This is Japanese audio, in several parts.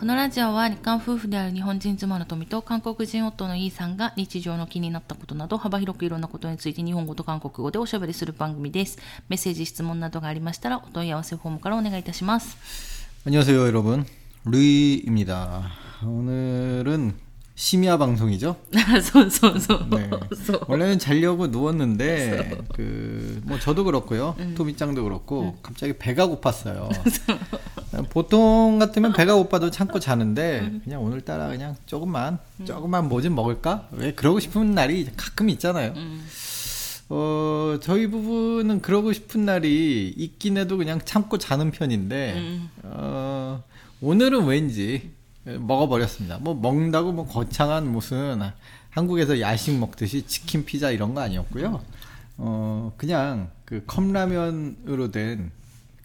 このラジオは日韓夫婦である日本人妻の富と韓国人夫のイーさんが日常の気になったことなど幅広くいろんなことについて日本語と韓国語でおしゃべりする番組です。メッセージ、質問などがありましたらお問い合わせフォームからお願いいたします。 안녕하세요, 여러분. 루이입니다. 오늘은 심야 방송이죠. 소소소. 네. 원래는 자려고 누웠는데 그뭐 그 저도 그렇고요. 토미짱도 그렇고 갑자기 배가 고팠어요. 보통 같으면 배가 고파도 참고 자는데 그냥 오늘따라 그냥 조금만 조금만 뭐 좀 먹을까? 왜 그러고 싶은 날이 가끔 있잖아요. 어, 저희 부부는 그러고 싶은 날이 있긴 해도 그냥 참고 자는 편인데 어, 오늘은 왠지 먹어버렸습니다. 뭐 먹는다고 뭐 거창한 무슨 한국에서 야식 먹듯이 치킨 피자 이런 거 아니었고요. 어 그냥 그 컵라면으로 된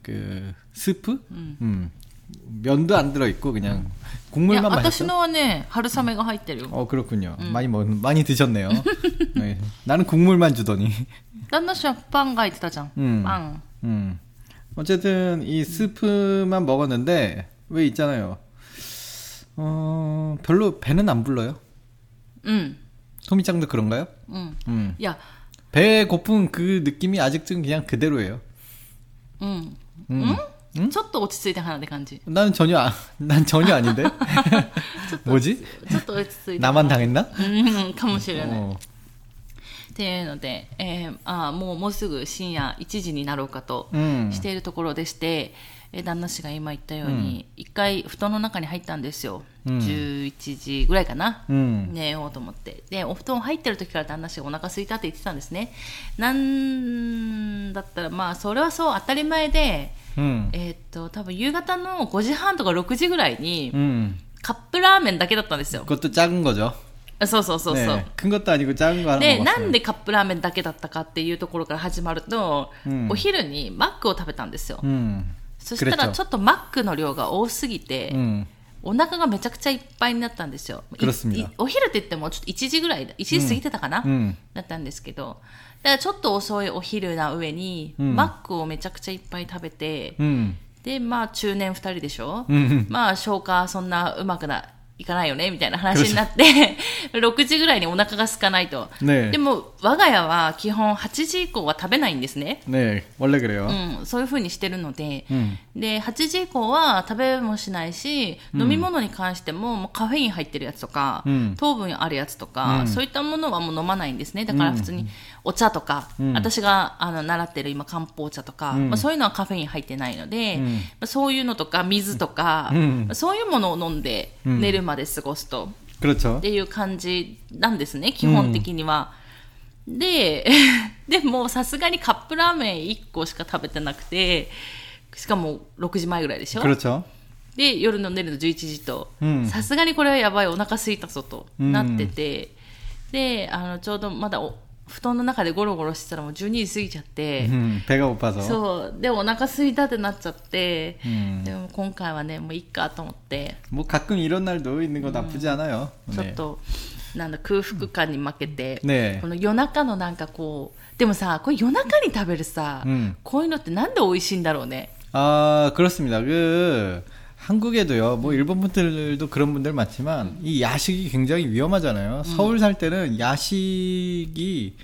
그 스프, 음. 음. 면도 안 들어 있고 그냥 국물만 마셨어. 아까 신호원에 하루사메가 하이때요. 어 그렇군요. 음. 많이 먹 많이 드셨네요. 네. 나는 국물만 주더니. 딴나씨랑 빵가 있다잖. 음. 음. 어쨌든 이 스프만 먹었는데 왜 있잖아요. 어, 별로 배는 안 불러요. 음. 소미짱도 그런가요? 음. 음. 야. 배 고픈 그 느낌이 아직도 그냥 그대로예요. 음. 음. 음? ちょっと落ち着いて離れ感じ. 나는 전혀 아, 난 전혀 아닌데. 뭐지? ちょっと落ち着いて. 나만 당했나? 음, かもしれない. っていうので、えー、あもうもうすぐ深夜1時になろうかとしているところでして、うん 旦那氏が今言ったように、一回布団の中に入ったんですよ。うん11時ぐらいかな。 음. 寝ようと思って。で、お布団入ってる時から旦那氏がお腹空いたって言ってたんですね。なんだったら、まあ、それはそう当たり前で、 음. えーっと、多分夕方の5時半とか6時ぐらいに、 음. カップラーメンだけだったんですよ。 그것도 작은 거죠. そうそうそうそう。 네. 큰 것도 아니고 작은 거 하나 で、 먹었어요. なんでカップラーメンだけだったかっていうところから始まると、うんお昼にマックを食べたんですよ。 음. そしたらちょっとマックの量が多すぎて、うん、お腹がめちゃくちゃいっぱいになったんですよ。お昼って言ってもちょっと1時ぐらい、1時過ぎてたかな、うん、だったんですけど、だからちょっと遅いお昼な上に、うん、マックをめちゃくちゃいっぱい食べて、で、まあ中年2人でしょ、うん、まあ消化そんなうまくないかないよねみたいな話になって、6時ぐらいにお腹が空かないと。 네. でも我が家は基本8時以降は食べないんですね。 네. 원래 그래요. うん、そういう風にしてるので、うんで、8時以降は食べもしないし、飲み物に関してももうカフェイン入ってるやつとか、うん糖分あるやつとか、うんそういったものはもう飲まないんですね。だから普通に お茶とか、うん、私があの習ってる今漢方茶とか、うん、まあ、そういうのはカフェイン入ってないので、うん、まあ、そういうのとか水とか、まあ、そういうものを飲んで寝るまで過ごすと、っていう感じなんですね基本的には。で でもさすがにカップラーメン1個しか食べてなくてしかも6時前ぐらいでしょ？で夜の寝るの11時と。さすがにこれはやばいお腹空すいたぞとなってて、であのちょうどまだお布団の中でゴロゴロしてたらもう12時過ぎちゃって、 음, 배가 고파서. そう、で、お腹空いたってなっちゃって、うんでも今回はね、もういっかと思って、 뭐 가끔 이런 날도 있는 거 나쁘지 않아요. ちょっ 네. と、なんだ、空腹感に負けて、ねこの夜中のなんかこう、でもさ、これ夜中に食べるさ、うんこういうのってなんで美味しいんだろうね。 아, 그렇습니다. 그 한국에도요. 뭐 일본 분들도 그런 분들 많지만 이 야식이 굉장히 위험하잖아요. 서울 살 때는 야식이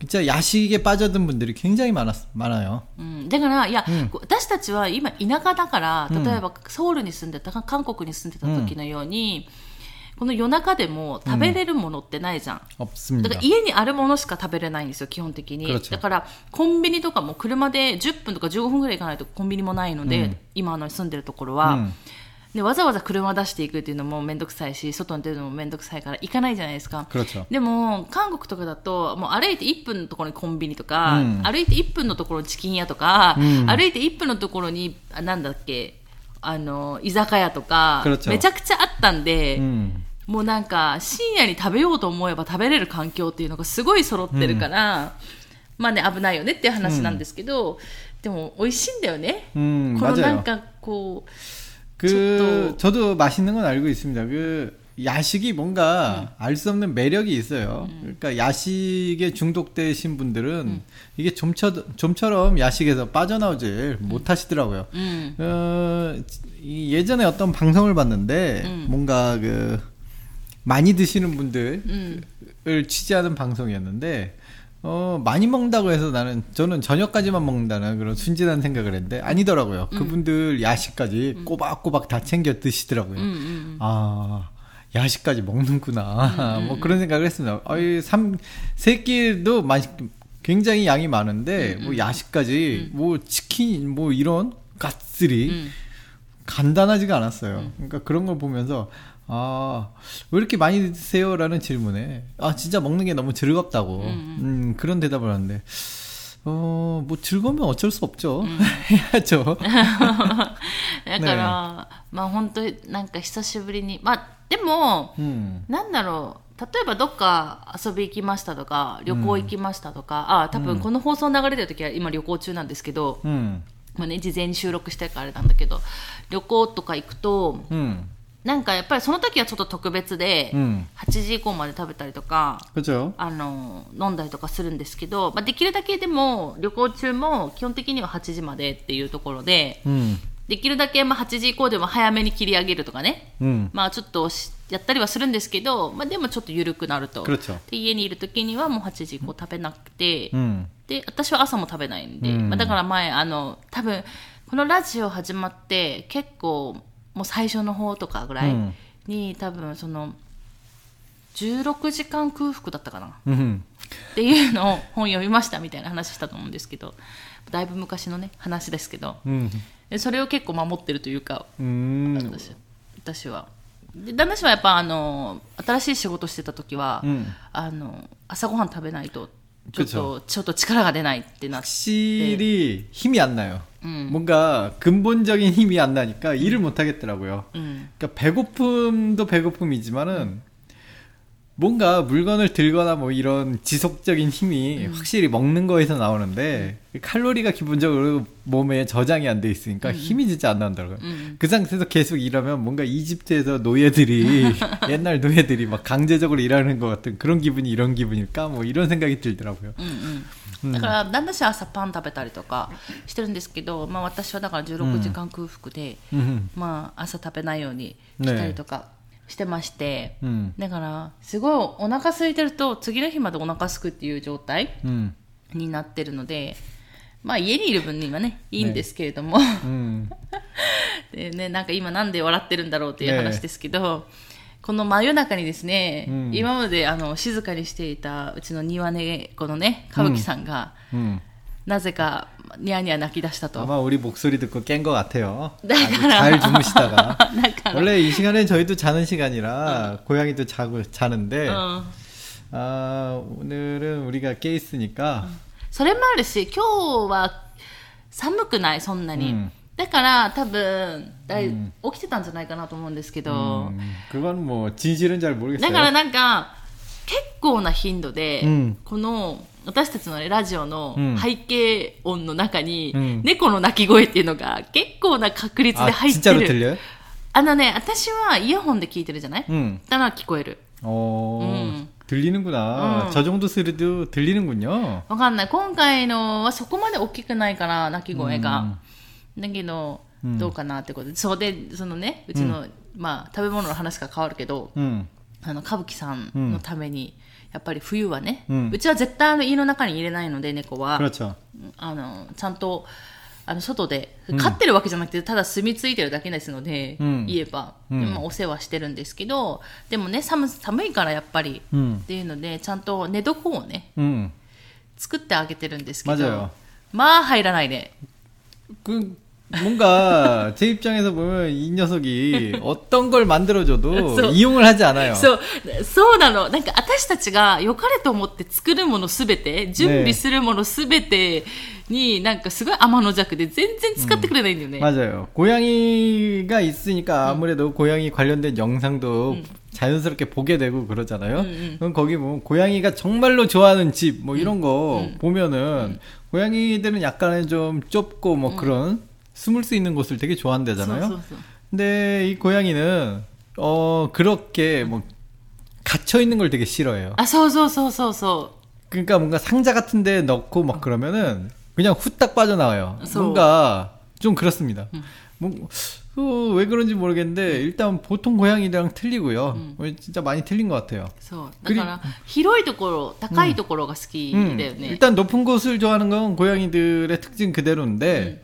진짜 야식에 빠져든 분들이 굉장히 많았, 많아요. うん、だから、いや、うん私たちは今田舎だから、うん例えばソウルに住んでた、韓国に住んでた時のように、 この夜中でも食べれるものってないじゃん。うん、だから家にあるものしか食べれないんですよ、基本的に。だからコンビニとかも車で10分とか15分ぐらい行かないとコンビニもないので、うん、今の住んでるところは。うん。でわざわざ車出していくっていうのも面倒くさいし外に出るのも面倒くさいから行かないじゃないですか。でも韓国とかだともう歩いて1分のところにコンビニとか、うん、歩いて1分のところにチキン屋とか、うん、歩いて1分のところになんだっけあの、居酒屋とか、 그렇죠 めちゃくちゃあったんで、 음. もうなんか、深夜に食べようと思えば食べれる環境っていうのがすごい揃ってるから、まあね、危ないよねっていう話なんですけど、でも美味しいんだよね。 음, このな 맞아요. んかこう、그 저도- 저도 맛있는 건 알고 있습니다. 그 야식이 뭔가 알 수 없는 매력이 있어요. 그러니까 야식에 중독되신 분들은 이게 좀처, 좀처럼 야식에서 빠져나오질 못하시더라고요. 음. 어, 이 예전에 어떤 방송을 봤는데 음. 뭔가 그 많이 드시는 분들을 음. 취재하는 방송이었는데 어 많이 먹는다고 해서 나는 저는 저녁까지만 먹는다는 그런 순진한 생각을 했는데 아니더라고요. 그분들 야식까지 꼬박꼬박 다 챙겨 드시더라고요. 음, 음. 아 야식까지 먹는구나 뭐 그런 생각을 했습니다. 아이 삼세 끼도 맛 굉장히 양이 많은데 뭐 야식까지 뭐 치킨 뭐 이런 갓들이 음. 간단하지가 않았어요. 그러니까 그런 걸 보면서 아, 왜 이렇게 많이 드세요?라는 질문에 아, 진짜 먹는 게 너무 즐겁다고 음, 그런 대답을 하는데 어, 뭐 즐거우면 어쩔 수 없죠. 해야죠. だから、まあ本当になんか久しぶりに、まあ でも、うん、なんだろう。例えばどっか遊び行きましたとか旅行行きましたとか、うん、ああ多分この放送流れてる時は今旅行中なんですけど、うん、まあね、事前に収録してからあれなんだけど旅行とか行くと、うん、なんかやっぱりその時はちょっと特別で、うん、8時以降まで食べたりとかあの飲んだりとかするんですけど、まあ、できるだけでも旅行中も基本的には8時までっていうところで、うん、できるだけまあ8時以降でも早めに切り上げるとかね、うん、まあちょっとやったりはするんですけど、まあ、でもちょっと緩くなると。で家にいる時にはもう8時以降食べなくて、うん、で私は朝も食べないんで、うん、まあ、だから前あの多分このラジオ始まって結構もう最初の方とかぐらいに、多分その。16時間空腹だったかな、うん、っていうのを本読みましたみたいな話したと思うんですけど。だいぶ昔のね話ですけど、うん、それを結構守ってるというか 음. 私私はで旦那氏はやっぱあの新しい仕事してた時は、 음. あの朝ごはん食べないとちょっ 그쵸 とちょっと力が出ないってなって 확실히 힘이 안 나요. 음. 뭔가 근본적인 힘이 안 나니까 일을 못 하겠더라고요. うん、 그러니까 배고픔도 배고픔이지만은 뭔가 물건을 들거나 뭐 이런 지속적인 힘이 확실히 먹는 거에서 나오는데 칼로리가 기본적으로 몸에 저장이 안 돼 있으니까 힘이 진짜 안 나온다고요. 음. 그 상태에서 계속 일하면 뭔가 이집트에서 노예들이 옛날 노예들이 막 강제적으로 일하는 것 같은 그런 기분이 이런 기분일까 뭐 이런 생각이 들더라고요. うんうん、だから旦那氏は朝パン食べたりとかしてるんですけど、まあ、私はだから16時間空腹で、 음, まあ、朝食べないようにしたりとか してまして、うん、だからすごいお腹空いてると次の日までお腹空くっていう状態になってるので、うん、まあ家にいる分にはねいいんですけれども、ね、うん、でねなんか今なんで笑ってるんだろうっていう話ですけど、ね、この真夜中にですね、今まであの静かにしていたうちの庭猫のね歌舞伎さんが、うん。なぜかニャーニャー泣き出したと。 아마 우리 목소리 듣고 깬 것 같아요. 네, 아주 잘 주무시다가. だから、 원래 이 시간에 저희도 자는 시간이라 고양이도 자고 자는데 うん、 아, 오늘은 우리가 깨 있으니까 それもあるし今日は寒くないそんなに、うんだから多分だい起きてたんじゃないかなと思うんですけど、 음, 그건 뭐 진실은 잘 だ 모르겠어요. からなんか結構な頻度で、うんこの 私たちの、ね、ラジオのうん背景音の中に、うん猫の鳴き声っていうのが結構な確率で 아, 入って 진짜로 る。 들려요? あのね、私はイヤホンで聞いてるじゃない、 음. だから聞こえる。 어, 음. 들리는구나. 음. 저 정도 소리도 들리는군요. わかんない。今回のはそこまで大きくないから、鳴き声が。だけど、うんどうかなってことで。そうで、そのね、うちの、まあ、食べ物の話が変わるけど、 음. あの、歌舞伎さんのために、 やっぱり冬はね、うん、うちは絶対あの家の中に入れないので猫は。あのちゃんとあの外で、飼ってるわけじゃなくてただ住み着いてるだけですので、うん、言えば、ま、お世話してるんですけどでもね寒寒いからやっぱり、っていうのでちゃんと寝床をね、作ってあげてるんですけどまあ入らないね。 그 뭔가 제 입장에서 보면 이 녀석이 어떤 걸 만들어줘도そう 이용을 하지 않아요. そう、そうなの。なんか私たちが良かれと思って作るものすべて、準備するものすべてに、なんかすごい天の弱で全然使ってくれないんだよね。 맞아요. 고양이가 있으니까 아무래도 고양이 관련된 영상도 자연스럽게 보게 되고 그러잖아요. 음. 그럼 거기 보면 고양이가 정말로 좋아하는 집 뭐 이런 거 보면은 고양이들은 약간은 좀 좁고 뭐 그런 숨을 수 있는 곳을 되게 좋아한다잖아요. 근데 이 고양이는 어 그렇게 뭐 갇혀 있는 걸 되게 싫어해요. 아, 서서서서서. 그러니까 뭔가 상자 같은 데 넣고 막 그러면은 그냥 후딱 빠져나와요. 뭔가 좀 그렇습니다. 어, 뭐왜 그런지 모르겠는데 일단 보통 고양이랑 틀리고요. 어, 진짜 많이 틀린 것 같아요. 그래서 그러니까 히로이 도코로, 다카이 도코로가 음. 스키네요. 음. 일단 높은 곳을 좋아하는 건 고양이들의 특징 그대로인데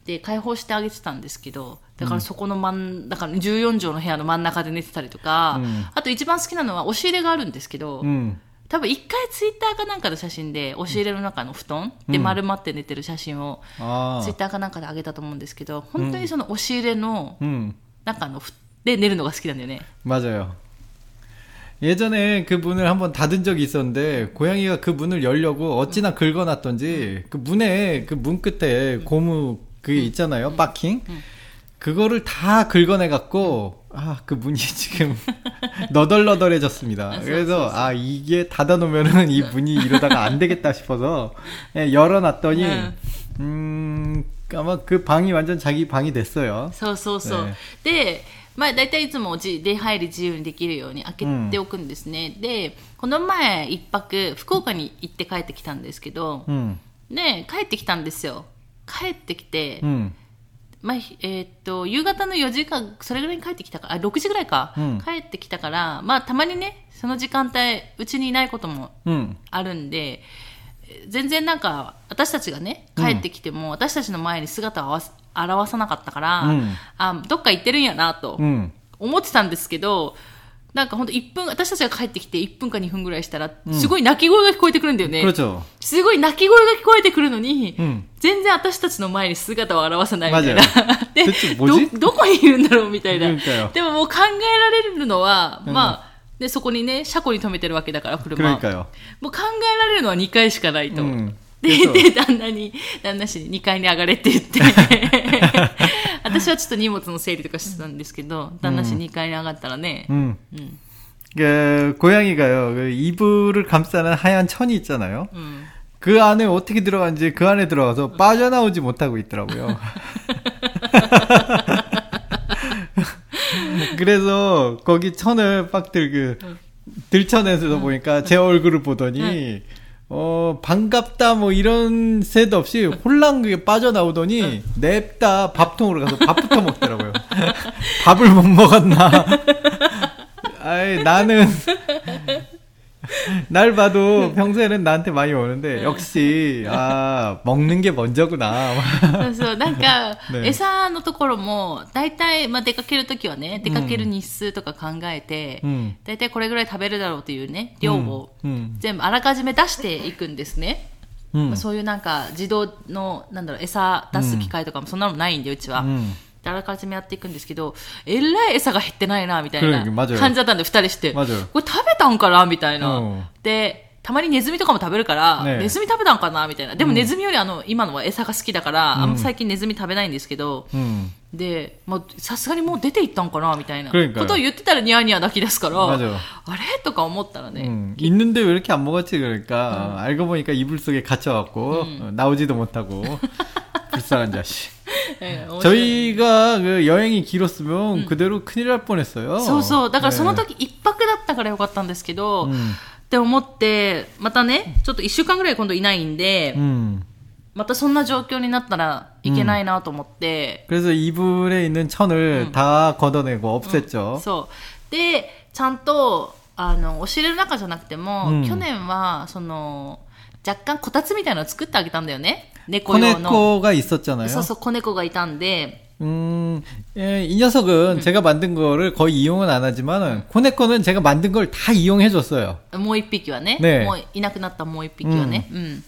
で開放してあげてたんですけどだからそこの真んだから14畳の部屋の真ん中で寝てたりとか、うんあと一番好きなのは押し入れがあるんですけど、 음. 多分一回ツイッターかなんかの写真で押し入れの中の布団で丸まって寝てる写真を 아. ツイッターかなんかで上げたと思うんですけど本当にその押し入れの 음. 中のふで寝るのが好きなんだよね 맞아요. 예전에 그 문을 한번 닫은 적이 있었는데 고양이가 그 문을 열려고 어찌나 긁어놨던지 그 문에 그 문 끝에 고무 그게 있잖아요 바킹 그거를 다 긁어내갖고 아 그 문이 지금 너덜너덜해졌습니다. 그래서 아 이게 닫아놓으면은 이 문이 이러다가 안 되겠다 싶어서 예, 열어놨더니 네. 음 아마 그 방이 완전 자기 방이 됐어요. そうそうそう、ねでまあ、大体いつもじ出入り自由にできるように開けておくんですね、でこの前一泊福岡に行って帰ってきたんですけど、 음, で帰ってきたんですよ 帰ってきて、うん。まあえー、っと夕方の4時間それぐらいに帰ってきたかあ6時ぐらいか、うん。帰ってきたから、まあ、たまにねその時間帯うちにいないこともあるんで、全然なんか私たちがね帰ってきても、私たちの前に姿を合わす現さなかったから、うん。あどっか行ってるんやなと思ってたんですけど、なんか本当一分、私たちが帰ってきて1分か2分ぐらいしたら、すごい泣き声が聞こえてくるんだよね。すごい泣き声が聞こえてくるのに、全然私たちの前に姿を現さないみたいな。でど、どこにいるんだろうみたいな。でももう考えられるのは、まあ、で、そこにね、車庫に止めてるわけだから、車。もう考えられるのは2回しかないと。で、で、旦那に、旦那氏に2階に上がれって言って。私はちょっと荷物の整理とかしてたんですけど、旦那氏2階に上がったらね、 음. 음. 그 고양이가요. 그 이불을 감싸는 하얀 천이 있잖아요. うん。 그 안에 어떻게 들어간지 그 안에 들어가서 빠져나오지 못하고 있더라고요. 그래서 거기 천을 빡들 그 들쳐내서 보니까 제 얼굴을 보더니 어 반갑다 뭐 이런 새도 없이 홀랑 그게 빠져나오더니 냅다 밥통으로 가서 밥부터 먹더라고요. 밥을 못 먹었나? 아이 나는 날 봐도 평소에는 나한테 많이 오는데 역시 아 먹는 게 먼저구나. そうそう、なんか、ね餌のところも、大体、まあ、出かけるときはね、出かける日数とか考えて、 음. 大体これぐらい食べるだろうというね、量を 음. 全部あらかじめ出していくんですね。 음. まあそういうなんか、自動の、なんだろう、餌出す機械とかもそんなのないんで、うちは。 음. で あらかじめやっていくんですけど、えらい餌が減ってないな、みたいな 그러니까맞아요 感じだったんで、二人して。 맞아요 これ食べたんかなみたいな。うんで、たまにネズミとかも食べるから、ねネズミ食べたんかなみたいな。でもネズミよりあの、今のは餌が好きだから、あんま最近ネズミ食べないんですけど、 음. で、まあ、さすがにもう出ていったんかなみたいな 그러니까요 ことを言ってたらニヤニヤ泣き出すから、 맞아요 あれとか思ったらね、 음. 있는데 왜 이렇게 안 먹었지 그러니까 알고 보니까 이불 속에 갇혀갖고 어, 나오지도 못하고 불쌍한 자식. えー面白い 저희가 그 여행이 길었으면 그대로 큰일 날 뻔했어요. そうそう。だからその 네. 時一泊だったからよかったんですけど、うんって思って、またね、ちょっと一週間ぐらい今度いないんで、 음. またそんな状況になったらいけないなと思って、 그래서 이불에 있는 천을 다 걷어내고 없앴죠. そう。で、ちゃんと、あの、押し入れの中じゃなくても、うん去年は、その、若干こたつみたいなのを作ってあげたんだよね。 코네코가 있었잖아요. 그래서 코네코가 있던데 음, 예, 이 녀석은 음. 제가 만든 거를 거의 이용은 안 하지만, 코네코는 제가 만든 걸 다 이용해줬어요. 모이피규어네? 네. 뭐, 이나크났다 모이피규어네? 음. 음.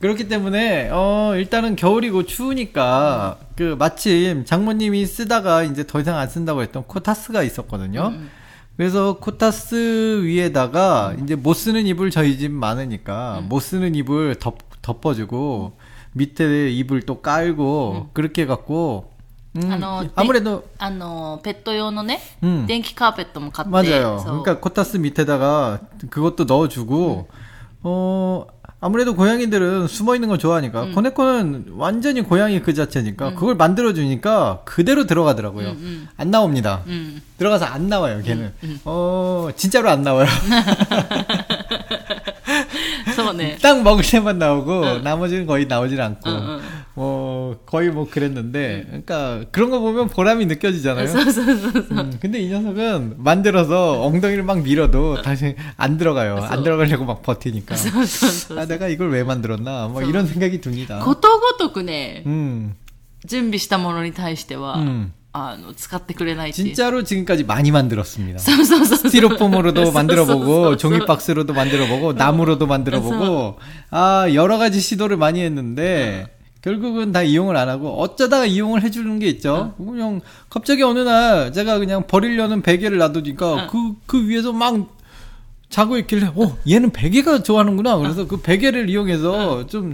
그렇기 때문에, 어, 일단은 겨울이고 추우니까, 음. 그, 마침 장모님이 쓰다가 이제 더 이상 안 쓴다고 했던 코타스가 있었거든요. 음, 음. 그래서 코타스 위에다가, 이제 못 쓰는 이불 저희 집 많으니까, 음. 못 쓰는 이불 덮, 덮어주고, 밑에 이불 또 깔고 그렇게 해갖고 음, あの、で 아무래도 あの、ペット用のね、うん電気カーペットも買って。 맞아요. そう 그러니까 코타스 밑에다가 그것도 넣어주고 어 아무래도 고양이들은 숨어 있는 거 좋아하니까 코네코는 완전히 고양이 그 자체니까 그걸 만들어 주니까 그대로 들어가더라고요. 음. 안 나옵니다. うん。 들어가서 안 나와요. 걔는. 어 진짜로 안 나와요. そうね。 딱 먹을 때만 나오고 나머지는 거의 나오질 않고 응, 응. 뭐 거의 뭐 그랬는데 그러니까 그런 거 보면 보람이 느껴지잖아요. そうそうそうそう。 음, 근데 이 녀석은 만들어서 엉덩이를 막 밀어도 다시 안 들어가요. 안 들어가려고 막 버티니까. そうそうそう。 아, 내가 이걸 왜 만들었나? 뭐 이런 생각이 듭니다. ことごとくね、 음, 準備したものに対しては、 음. あの、使ってくれないっていう。 진짜로 지금까지 많이 만들었습니다. そうそうそうそう。 스티로폼으로도 そう 만들어보고 そうそう 종이박스로도 만들어보고 나무로도 만들어보고 아 여러 가지 시도를 많이 했는데 결국은 다 이용을 안 하고 어쩌다가 이용을 해주는 게 있죠. 그냥 갑자기 어느 날 제가 그냥 버리려는 베개를 놔두니까 그 그 위에서 막 자고 있길래 어 얘는 베개가 좋아하는구나. 그래서 그 베개를 이용해서 좀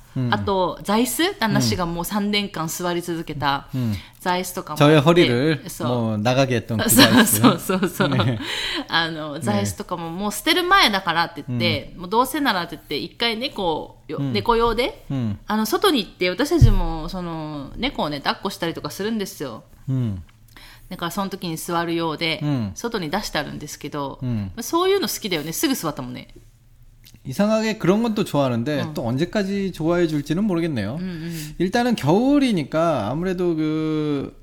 あと座椅子旦那氏がもう3年間座り続けた座椅子とかもあって 저의 허리를 そう 뭐 나가게 했던 그 そう 자이스. そうそうそう。ねあの、座椅子とかももう捨てる前だからって言って、もうどうせならって言って、一回猫よ、猫用で、 음, あの、外に行って、私たちも、その、猫をね、抱っこしたりとかするんですよ。 음, だからその時に座るようで、うん外に出してあるんですけど、 음. そういうの好きだよね。すぐ座ったもんね。 이상하게 그런 건 또 좋아하는데 또 언제까지 좋아해 줄지는 모르겠네요. うんうん。 일단은 겨울이니까 아무래도 그,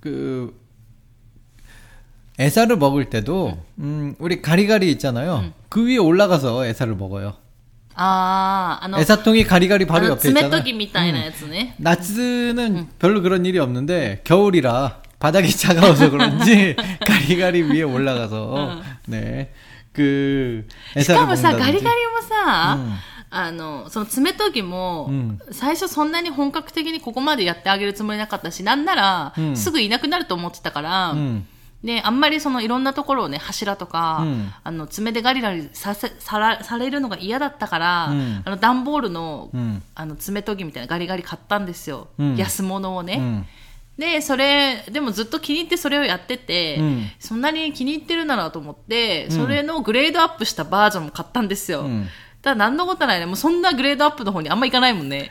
그, 애사를 먹을 때도, 음, 우리 가리가리 있잖아요. 그 위에 올라가서 애사를 먹어요. あー、あの、 애사통이 가리가리 あ 바로 の 옆에 爪 있잖아요. 研ぎみたいなやつね。 나츠는 별로 그런 일이 없는데, 겨울이라 바닥이 차가워서 그런지 가리가리 위에 올라가서, 네. しかもさガリガリもさ、うん。あの、その爪研ぎも、うん、最初そんなに本格的にここまでやってあげるつもりなかったし、なんなら、うん、すぐいなくなると思ってたから、うん、ね、あんまりそのいろんなところをね、柱とか、うん、あの、爪でガリガリさせ、さら、されるのが嫌だったから、あの、段ボールの、あの、爪研ぎみたいなガリガリ買ったんですよ。安物をね。음, で、それ、でもずっと気に入ってそれをやってて、うんそんなに気に入ってるならと思って、それのグレードアップしたバージョンも買ったんですよ。うんただ何のことないね。もうそんなグレードアップの方にあんま行かないもんね。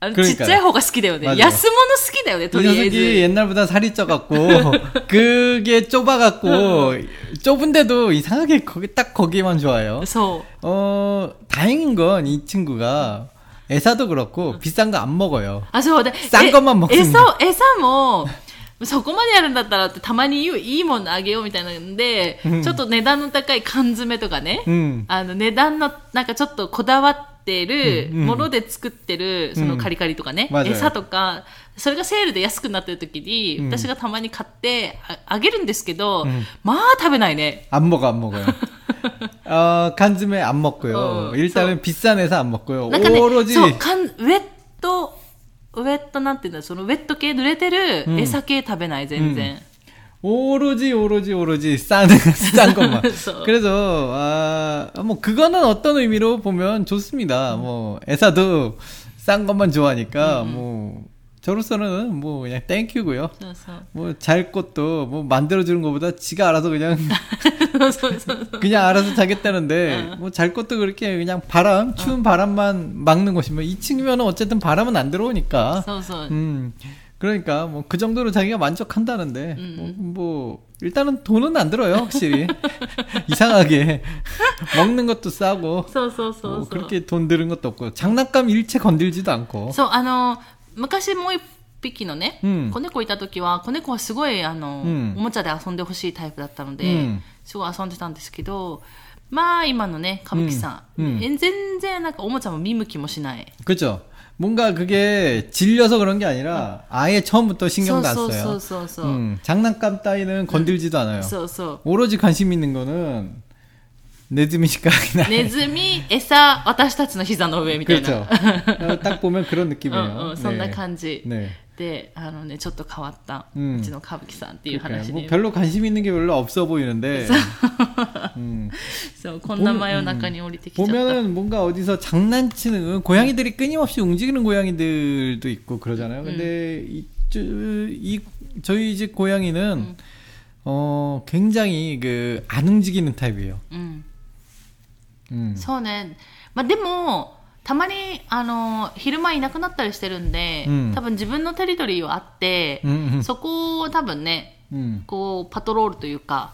あのち 그러니까요 っちゃい方が好きだよね。 맞아요 安物好きだよね、と 이 りあえ 녀석이 ず。 옛날보다 살이 쪄갖고 그게 좁아갖고 좁은데도 이상하게 거기 딱 거기만 좋아요. そう。 어 다행인 건 이 친구가 애사도 그렇고 비싼 거 안 먹어요. あ、そうで。싼 것만 먹습니다 餌、餌も、そこまでやるんだったらってたまに言ういいものあげようみたいなんで、ちょっと値段の高い缶詰とかね、 음, あの値段のなんかちょっとこだわってるうんうんもので作ってるそのカリカリとかね、맞아요 餌とか、 それがセールで安くなってる時に、私がたまに買ってああげるんですけど、まあ食べないね。 안 먹어 안 먹어요. 어 간즘에 안 먹고요. 어, 일단은 비싼 애사 안 먹고요. なんかね、 오로지 そう、かんウェット、ウェットなんていうんだそのウェット系、濡れてる餌系食べない、全然。 오로지 오로지 오로지 싼 싼 것만. 그래서. 그래서 아뭐 그거는 어떤 의미로 보면 좋습니다. 뭐 애사도 싼 것만 좋아하니까 뭐 저로서는 뭐 그냥 땡큐고요. 뭐 잘 것도 뭐 만들어 주는 것보다 지가 알아서 그냥 그냥 알아서 자겠다는데 뭐 잘 것도 그렇게 그냥 바람 추운 바람만 막는 것이면 2층이면은 뭐 어쨌든 바람은 안 들어오니까. 음. 그러니까 뭐 그 정도로 자기가 만족한다는데 뭐, 뭐, 일단은 돈은 안 들어요 확실히. 이상하게. 먹는 것도 싸고. 뭐 그렇게 돈 들은 것도 없고. 장난감 일체 건들지도 않고. 昔もう一 匹のね、うん子猫いた時は子猫はすごいあの、うんおもちゃで遊んでほしいタイプだったので、うんすごい遊んでたんですけどまあ今のね歌舞伎さん、うんうんえ全然なんかおもちゃも見向きもしない。 그렇죠. 뭔가 그게 질려서 그런 게 아니라 아예 처음부터 신경도 안 そうそう 써요. そうそう。 음, 장난감 따위는 건들지도 않아요. そうそう。 오로지 관심 있는 거는 네즈미 식각이나 ネズミ、餌、私たちの膝の上みたいな。 그렇죠. 어, 딱 보면 그런 うん 느낌이에요. うん、そんな感じ。 네. で、あのね、ちょっと変わった、ううんちの歌舞伎さんっていう 그러니까요. 話 뭐 で。 별로 관심 있는 게 별로 없어 보이는데 そう 음, そう、こんな真夜中に降りてきちゃった。 보면은 뭔가 어디서 장난치는 고양이들이 끊임없이 움직이는 고양이들도 있고 그러잖아요. 근데 이, 저, 이 저희 집 고양이는 어 굉장히 그 안 움직이는 타입이에요. そうね、まあ、でもたまにあの昼間いなくなったりしてるんで、うん、多分自分のテリトリーはあって、うんうん、そこを多分ね、こうパトロールというか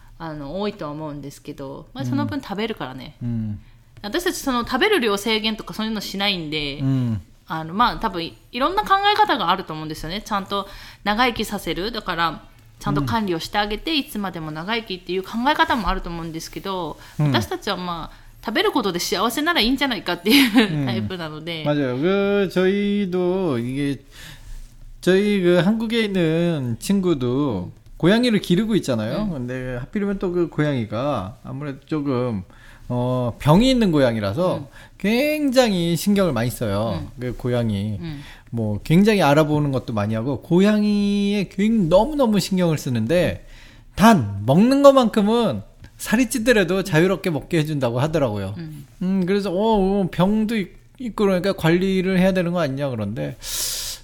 あの、多いとは思うんですけど、まあ、その分食べるからね。 음, 私たちその食べる量制限とかそういうのしないんで、 음, あのまあ多分いろんな考え方があると思うんですよねちゃんと長生きさせるだからちゃんと管理をしてあげて、いつまでも長生きっていう考え方もあると思うんですけど、私たちはまあ食べることで幸せならいいんじゃないかっていう、タイプなので、 맞아요. 그 저희도 이게 저희 그 한국에 있는 친구도 고양이를 기르고 있잖아요. 근데 하필이면 또 그 고양이가 아무래도 조금 어 병이 있는 고양이라서 굉장히 신경을 많이 써요. 그 고양이 음. 뭐 굉장히 알아보는 것도 많이 하고 고양이에 굉장히 너무너무 신경을 쓰는데 단 먹는 것만큼은 살이 찌더라도 자유롭게 먹게 해준다고 하더라고요. 음, 그래서 어, 어, 병도 있- 있고 그러니까 관리를 해야 되는 거 아니냐 그런데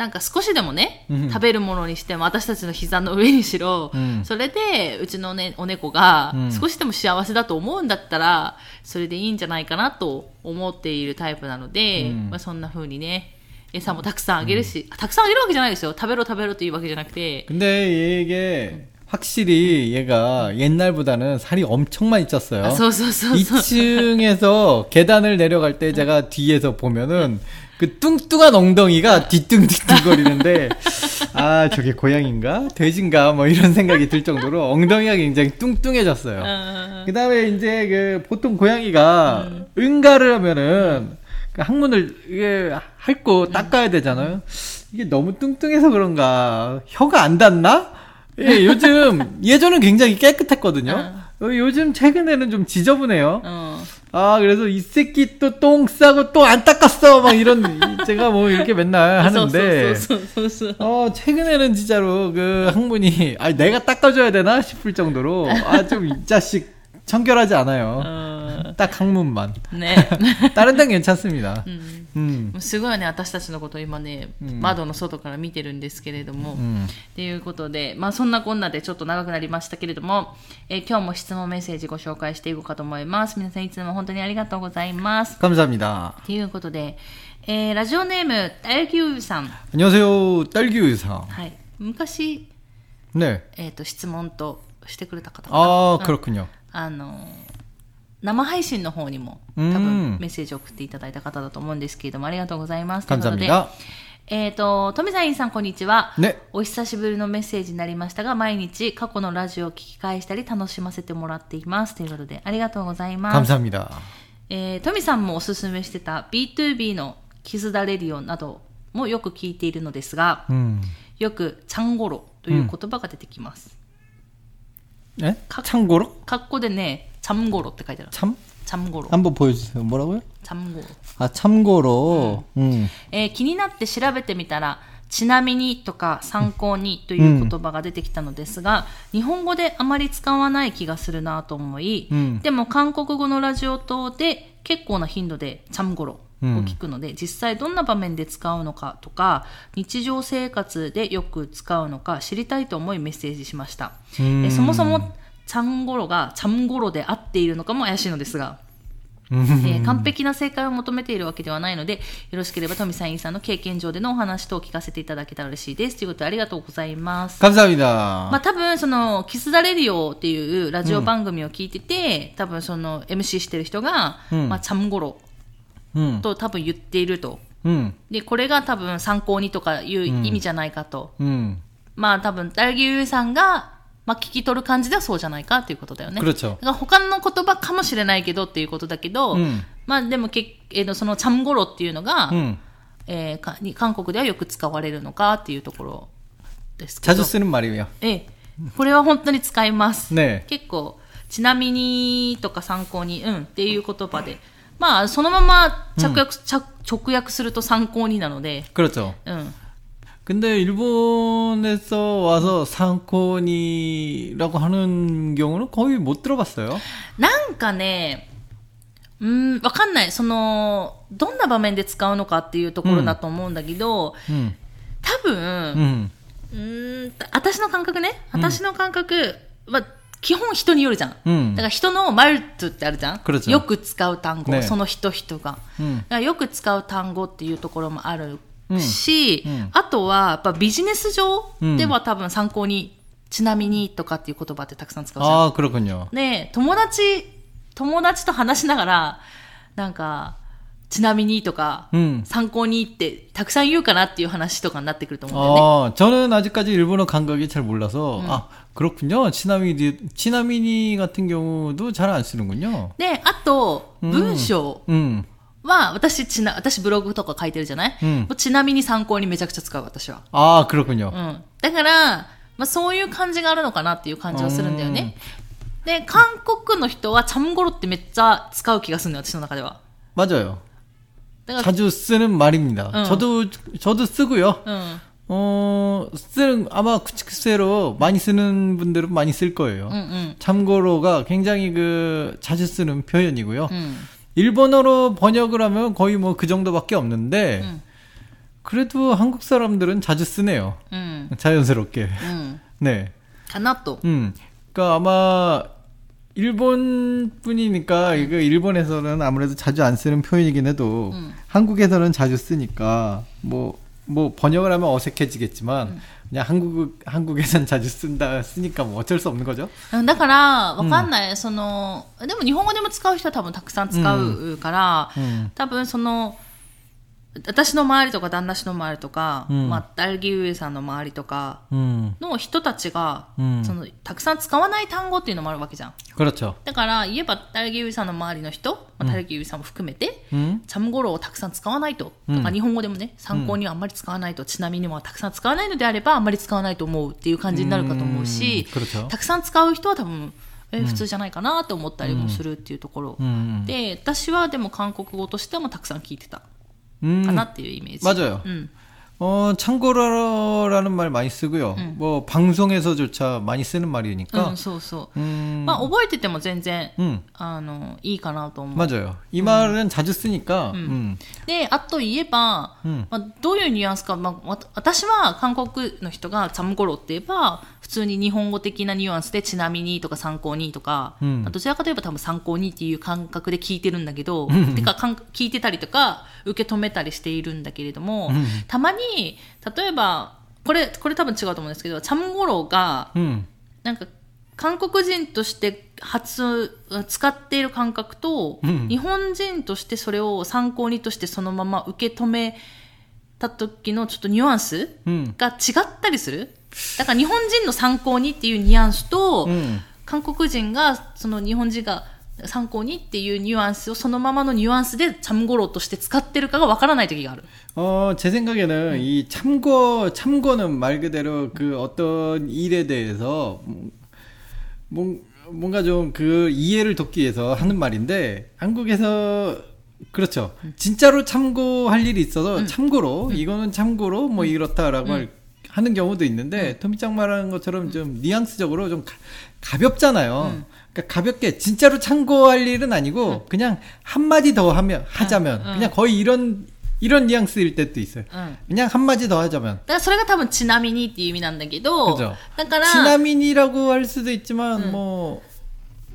なんか少しでもね、うん食べるものにしても私たちの膝の上にしろ、うんそれでうちの、ね、お猫がうん少しでも幸せだと思うんだったらそれでいいんじゃないかなと思っているタイプなので、うんまあ、そんな風にね餌もたくさんあげるし、たくさんあげるわけじゃないですよ食べろ食べろというわけじゃなくて 근데 이게 확실히 얘가 옛날보다는 살이 엄청 많이 쪘어요. あそうそうそうそう 2층에서 계단을 내려갈 때 제가 뒤에서 보면은 그 뚱뚱한 엉덩이가 뒤뚱뒤뚱거리는데 아 저게 고양인가 돼지인가 뭐 이런 생각이 들 정도로 엉덩이가 굉장히 뚱뚱해졌어요. 아. 그 다음에 이제 그 보통 고양이가 음. 응가를 하면은 그 항문을 이게 핥고 음. 닦아야 되잖아요. 이게 너무 뚱뚱해서 그런가 혀가 안 닿나? 예, 요즘 예전은 굉장히 깨끗했거든요. 아. 어, 요즘 최근에는 좀 지저분해요. 어. 아 그래서 이 새끼 또 똥 싸고 또 안 닦았어. 막 이런 제가 뭐 이렇게 맨날 하는데. 어 최근에는 진짜로 그 항문이 아 내가 닦아줘야 되나 싶을 정도로. 아 좀 이 자식. 청결하지 않아요. うん 딱 항문만. ね 다른 데는 괜찮습니다. うん 음. すごいね、私たちのことを今ね、うん窓の外から見てるんですけれども、 음. っていうことで、まあそんなこんなでちょっと長くなりましたけれども、えー今日も質問メッセージご紹介していこうかと思います。皆さんいつも本当にありがとうございます。 감사합니다. ということで、えーラジオネーム、たゆきゅうさん。 안녕하세요. 딸기우유상. はい。昔、 네. えっ、と、質問としてくれた方かな 아 うん 그렇군요. あのー生配信の方にも多うん分メッセージを送っていただいた方だと思うんですけれども、ありがとうございます。ということで 감사합니다. えっ、と、富澤院さん、こんにちは。ねお久しぶりのメッセージになりましたが、毎日過去のラジオを聞き返したり楽しませてもらっています。ということで、ありがとうございます。 감사합니다. えー、富さんもおすすめしてた B2B のキスダレリオンなどもよく聞いているのですが、 음. よく、ちゃんごろという言葉が出てきます。 예? 참고로? 格好でね、ちゃんごろって書いてある。 참? ちゃんごろ。 한번 보여주세요. 뭐라고요? ちゃんごろ。 아 참고로. 음. えー気になって調べてみたら、ちなみにとか参考にという言葉が出てきたのですが、日本語であまり使わない気がするなと思い、うんでも韓国語のラジオ等で結構な頻度でチャムゴロ を聞くので、うん、実際どんな場面で使うのかとか日常生活でよく使うのか知りたいと思いメッセージしました、えそもそもちゃんごろがちゃんごろで合っているのかも怪しいのですがえー、完璧な正解を求めているわけではないので、よろしければ、富さん、インさんの経験上でのお話と聞かせていただけたら嬉しいです。ということで、ありがとうございます。感謝 합。 まあ、多分、その、キスダレディオっていうラジオ番組を聞いてて、うん、多分、その、MC してる人が、うん、まあ、チャムゴロ。と多分言っていると、うん、でこれが多分参考にとかいう意味じゃないかと、うん、うん、まあ多分大木優さんが、まあ、聞き取る感じではそうじゃないかっていうことだよね。だから他の言葉かもしれないけどっていうことだけど、うん、まあでもけ、えー、そのチャムゴロっていうのが、うん、えー、か韓国ではよく使われるのかっていうところですけど。ええ。これは本当に使います。ね、結構、ちなみにとか参考に、うんっていう言葉で。まあそのまま着訳、着直訳すると参考になので、 그렇죠. うん。 근데 일본에서 와서 상코니라고 하는 경우는 거의 못 들어봤어요. なんかね、うーん、わかんない。その、どんな場面で使うのかっていうところだと思うんだけど、 음. 多分、 음. うーん、私の感覚ね。私の感覚は、 基本人によるじゃん。うんだから人のマルトってあるじゃん。 그렇죠 よく使う単語、ねその人人が。 음. だからよく使う単語っていうところもあるし、うんうんあとは、やっぱビジネス上では多分参考に、ちなみにとかっていう言葉ってたくさん使うじゃん。 아, 그렇군요. で、友達、友達と話しながら、なんか、 ちなみにとか、 음. 参考にってたくさん言うかなっていう話とかになってくると思うんだよね。 어, 저는 아직까지 일본어 감각이 잘 몰라서, 아, 그렇군요. 치나미니, 치나미니 같은 경우도 잘 안 쓰는군요. で、あと、うん文章 음. は、私、ちな、私ブログとか書いてるじゃない、うんもうちなみに参考にめちゃくちゃ使う、私は。 아, 그렇군요. うん。だから、まあそういう感じがあるのかなっていう感じはするんだよね。で、韓国の人はチャムゴロってめっちゃ使う気がするのよ、私の中では。 맞아요. 자주 쓰는 말입니다. 어. 저도 저도 쓰고요. 어. 어, 쓰는, 아마 쿠치쿠세로 많이 쓰는 분들은 많이 쓸 거예요. 음, 음. 참고로가 굉장히 그, 자주 쓰는 표현이고요. 음. 일본어로 번역을 하면 거의 뭐 그 정도밖에 없는데, 그래도 한국 사람들은 자주 쓰네요. 자연스럽게. 네. 가나또. 음. 그니까 아마, 일본 분이니까 이거 일본에서는 아무래도 자주 안 쓰는 표현이긴 해도 음. 한국에서는 자주 쓰니까 뭐 뭐 번역을 하면 어색해지겠지만 음. 그냥 한국 한국에선 자주 쓴다 쓰니까 뭐 어쩔 수 없는 거죠. うんだから、わかんない、その、でも日本語でも使う人は多分たくさん使うから、 음. 多分その、 私の周りとか旦那氏の周りとか、うん、まあ、ダルギウエさんの周りとかの人たちが、うん、そのたくさん使わない単語っていうのもあるわけじゃん。だから言えばダルギウエさんの周りの人、まあ、ダルギウエさんも含めて、チャムゴロウをたくさん使わないと、とか日本語でもね参考にはあんまり使わないと、ちなみにもたくさん使わないのであればあんまり使わないと思うっていう感じになるかと思うし、たくさん使う人は多分え普通じゃないかなと思ったりもするっていうところ、で私はでも韓国語としてもたくさん聞いてた。かなっていうイメージ。 맞아요. うん。 어, 참고라라는 말 많이 쓰고요. 뭐 방송에서조차 많이 쓰는 う 말이니까. ん、そうそう。 음. まあ、覚えてても全然、 음. あの、いいかなと思う。 맞아요. 이 말은 자주 쓰니까. 음. で、あと言えば、うんまあ、どういうニュアンスか、まあわた、私は韓国の人がチャムゴロって言えば、普 通に日本語的なニュアンスでちなみにとか参考にとか、うんまあどちらかといえば多分参考にっていう感覚で聞いてるんだけど、てかかん聞いてたりとか、受け止めたりしているんだけれども、たまに、例えば、これ、これ多分違うと思うんですけど、チャムゴロが、 음. なんか、韓国人として発、使っている感覚と、うん日本人としてそれを参考にとしてそのまま受け止めた時のちょっとニュアンス 음. が違ったりするだから日本人の参考にっていうニュアンスと、 음. 韓国人が、その日本人が参考にっていうニュアンスをそのままのニュアンスでチャムゴロとして使ってるかがわからない時がある。 어, 제 생각에는 이 참고, 참고는 말 그대로 그 어떤 일에 대해서, 음, 뭔, 뭔가 좀 그 이해를 돕기 위해서 하는 말인데 한국에서 그렇죠. 진짜로 참고할 일이 있어서 참고로 이거는 참고로 뭐 이렇다라고 할- 하는 경우도 있는데 토미짱 말하는 것처럼 좀 뉘앙스적으로 좀 가, 볍잖아요 그러니까 가볍게 진짜로 참고할 일은 아니고 그냥 한 마디 더 하면 하자면 그냥 거의 이런 이런 뉘앙스일 때도 있어요. うん。 그냥 한 마디 더 하자면 だからそれが多分ちなみにっていう意味なんだけど、 그죠. だから、 지나민이라고 할 수도 있지만 뭐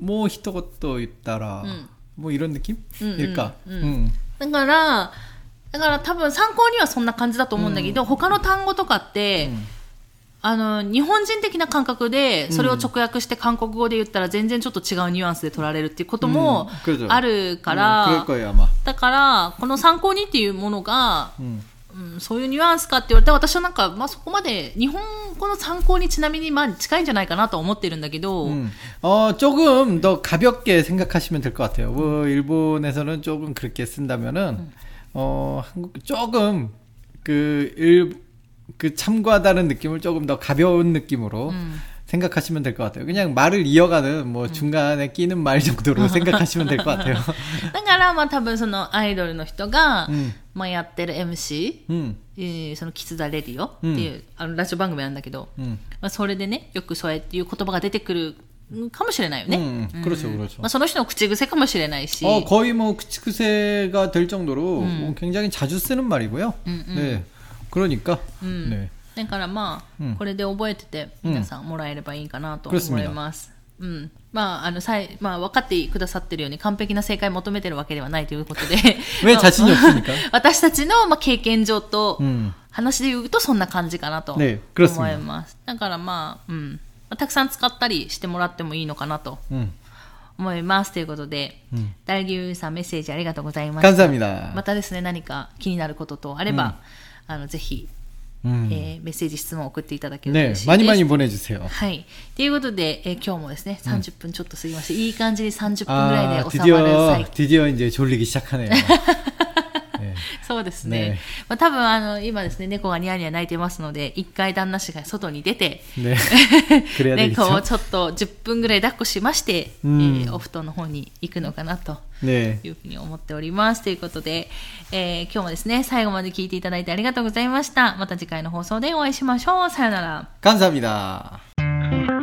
뭐 히토것도 있다라 음. 뭐 이런 느낌? 음, 일까? 음, 음. だから、 だから多分参考にはそんな感じだと思うんだけど、他の単語とかって、あの、日本人的な感覚で、それを直訳して韓国語で言ったら全然ちょっと違うニュアンスで取られるっていうこともうん그죠 あるか 음, ら、 그럴 거예요 아마. だから、この参考にっていうものが、 음. うん、そういうニュアンスかって言われたら私はなんか、まあ、そこまで日本語の参考にちなみにまあ近いんじゃないかなと思ってるんだけど、 음. 어, 조금 더 가볍게 생각하시면 될 것 같아요. 뭐, 일본에서는 조금 그렇게 쓴다면은, 어, 한국, 조금, 그, 일, 그 참고하다는 느낌을 조금 더 가벼운 느낌으로 생각하시면 될 것 같아요. 그냥 말을 이어가는, 뭐, 중간에 끼는 말 정도로 생각하시면 될 것 같아요. だからまあ多分そのアイドルの人が、うんまあ、やってる MC、 음, えーそのキツダレディオっていう、あのラジオ番組なんだけど、 음. まあ、それでねよくそうやっていう言葉が出てくるうん かもしれないよね、 음, 그렇죠, 그렇죠. まあ、その人の口癖かもしれないし、 어, 거의 뭐口癖가 될 정도로 뭐 굉장히 자주 쓰는 말이고요. 네. 그러니까. 네. だからまあ、うんこれで覚えてて皆さんもらえればいいかなと思 그렇습니다 います。うん。まあ、あの、さい、まあ、分かってくださってるように完璧な正解求めてるわけではないということで。 왜 まあ 자신이 없습니까? 私たちの、まあ、経験上と、 음. 話で言うとそんな感じかなと思 네 い 그렇습니다 ます。だからまあ、うん。 まあたくさん使ったりしてもらってもいいのかなと 음. 思います。ということで、大流さんメッセージありがとうございました。 감사합니다. またですね、何か気になることとあれば、あの、ぜひ、 음. えーメッセージ、質問を送っていただけると 네, 嬉しいです。 많이 많이 보내주세요. はい。ということで、えー今日もですね、30分ちょっと過ぎまして、いい感じに30分ぐらい 아, で収まる 드디어 最 드디어 이제 졸리기 시작하네요. 네. そうですね。ねまあ多分あの、今ですね、猫がニヤニヤ泣いてますので、一回旦那氏が外に出て、 네. 그래야 猫を 되겠죠. ちょっと10分ぐらい抱っこしまして、うんえーお布団の方に行くのかなと 네. いうふうに思っております。ということで、えー今日もですね、最後まで聞いていただいてありがとうございました。また次回の放送でお会いしましょう。さよなら。 감사합니다.